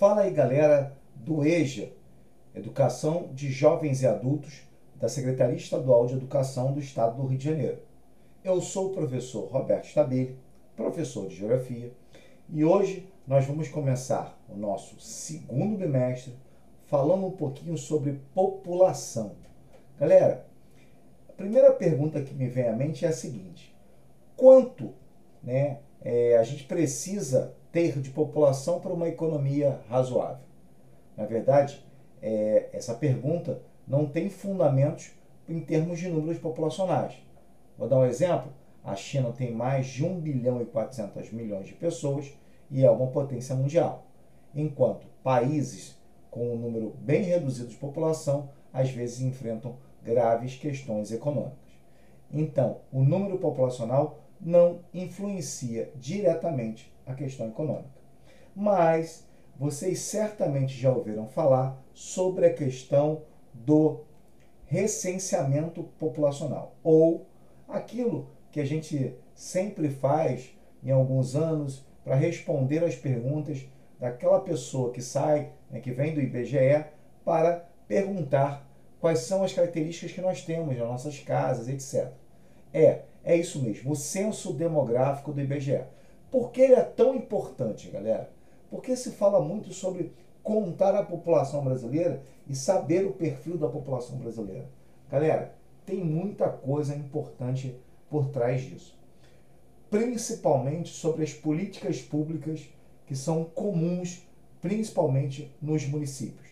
Fala aí, galera do EJA, Educação de Jovens e Adultos, da Secretaria Estadual de Educação do Estado do Rio de Janeiro. Eu sou o professor Roberto Stabile, professor de Geografia, e hoje nós vamos começar o nosso segundo bimestre falando um pouquinho sobre população. Galera, a primeira pergunta que me vem à mente é a seguinte: quanto né, é, a gente precisa ter de população para uma economia razoável? Na verdade, é, essa pergunta não tem fundamentos em termos de números populacionais. Vou dar um exemplo. A China tem mais de 1 bilhão e 400 milhões de pessoas e é uma potência mundial, enquanto países com um número bem reduzido de população às vezes enfrentam graves questões econômicas. Então, o número populacional não influencia diretamente a questão econômica. Mas vocês certamente já ouviram falar sobre a questão do recenseamento populacional, ou aquilo que a gente sempre faz em alguns anos para responder às perguntas daquela pessoa que sai, né, que vem do IBGE, para perguntar quais são as características que nós temos nas nossas casas, etc. É, é isso mesmo, o censo demográfico do IBGE. Por que ele é tão importante, galera? Porque se fala muito sobre contar a população brasileira e saber o perfil da população brasileira. Galera, tem muita coisa importante por trás disso. Principalmente sobre as políticas públicas que são comuns, principalmente nos municípios.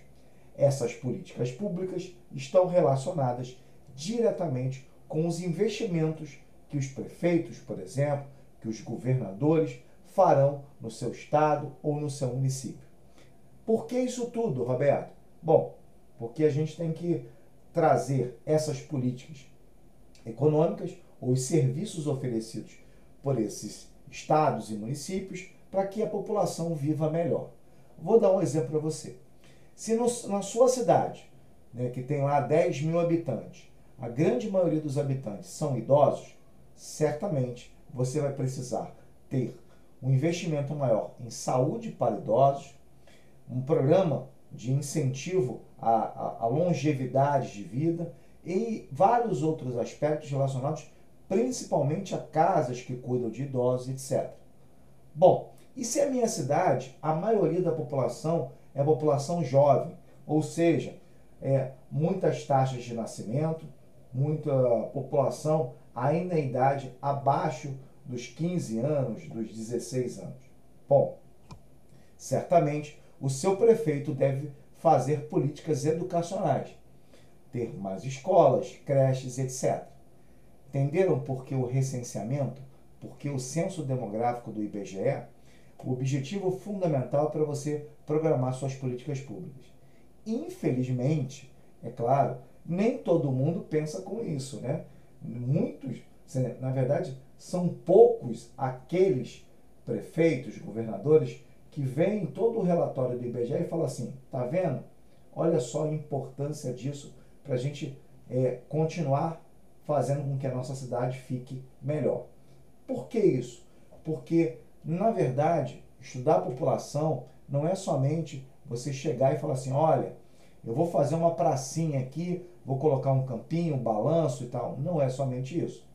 Essas políticas públicas estão relacionadas diretamente com os investimentos que os prefeitos, por exemplo, que os governadores farão no seu estado ou no seu município. Por que isso tudo, Roberto? Bom, porque a gente tem que trazer essas políticas econômicas ou os serviços oferecidos por esses estados e municípios para que a população viva melhor. Vou dar um exemplo para você. Se no, na sua cidade, né, que tem lá 10 mil habitantes, a grande maioria dos habitantes são idosos, certamente você vai precisar ter um investimento maior em saúde para idosos, um programa de incentivo à, à, à longevidade de vida e vários outros aspectos relacionados principalmente a casas que cuidam de idosos, etc. Bom, e se a minha cidade, a maioria da população é população jovem, ou seja, é, muitas taxas de nascimento, muita população ainda em idade abaixo dos 15 anos, dos 16 anos. Bom, certamente o seu prefeito deve fazer políticas educacionais, ter mais escolas, creches, etc. Entenderam por que o recenseamento, por que o censo demográfico do IBGE? O objetivo fundamental para você programar suas políticas públicas. Infelizmente, é claro, nem todo mundo pensa com isso, né? Muitos, na verdade, são poucos aqueles prefeitos, governadores que veem todo o relatório do IBGE e falam assim: tá vendo? Olha só a importância disso para a gente é, continuar fazendo com que a nossa cidade fique melhor. Por que isso? Porque, na verdade, estudar a população não é somente você chegar e falar assim: olha, eu vou fazer uma pracinha aqui, vou colocar um campinho, um balanço e tal. Não é somente isso.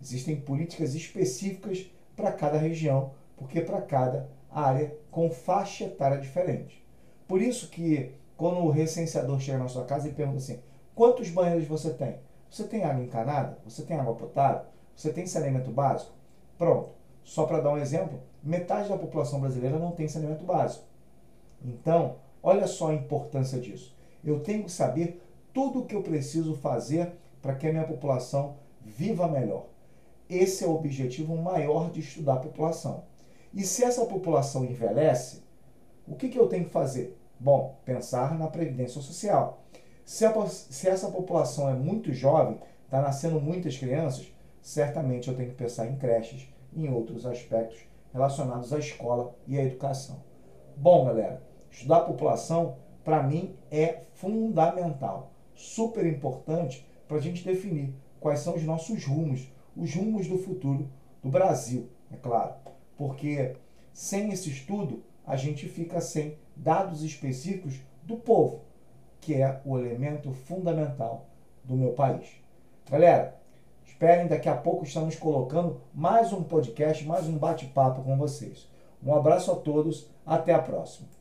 Existem políticas específicas para cada região, porque para cada área com faixa etária diferente. Por isso que quando o recenseador chega na sua casa e pergunta assim: quantos banheiros você tem? Você tem água encanada? Você tem água potável? Você tem saneamento básico? Pronto. Só para dar um exemplo, metade da população brasileira não tem saneamento básico. Então, olha só a importância disso. Eu tenho que saber tudo o que eu preciso fazer para que a minha população viva melhor. Esse é o objetivo maior de estudar a população. E se essa população envelhece, o que, que eu tenho que fazer? Bom, pensar na previdência social. Se, a, se essa população é muito jovem, está nascendo muitas crianças, certamente eu tenho que pensar em creches em outros aspectos relacionados à escola e à educação. Bom, galera, estudar a população, para mim, é fundamental, super importante para a gente definir quais são os nossos rumos, os rumos do futuro do Brasil, é claro. Porque sem esse estudo, a gente fica sem dados específicos do povo, que é o elemento fundamental do meu país. Galera, esperem, daqui a pouco estamos colocando mais um podcast, mais um bate-papo com vocês. Um abraço a todos, até a próxima.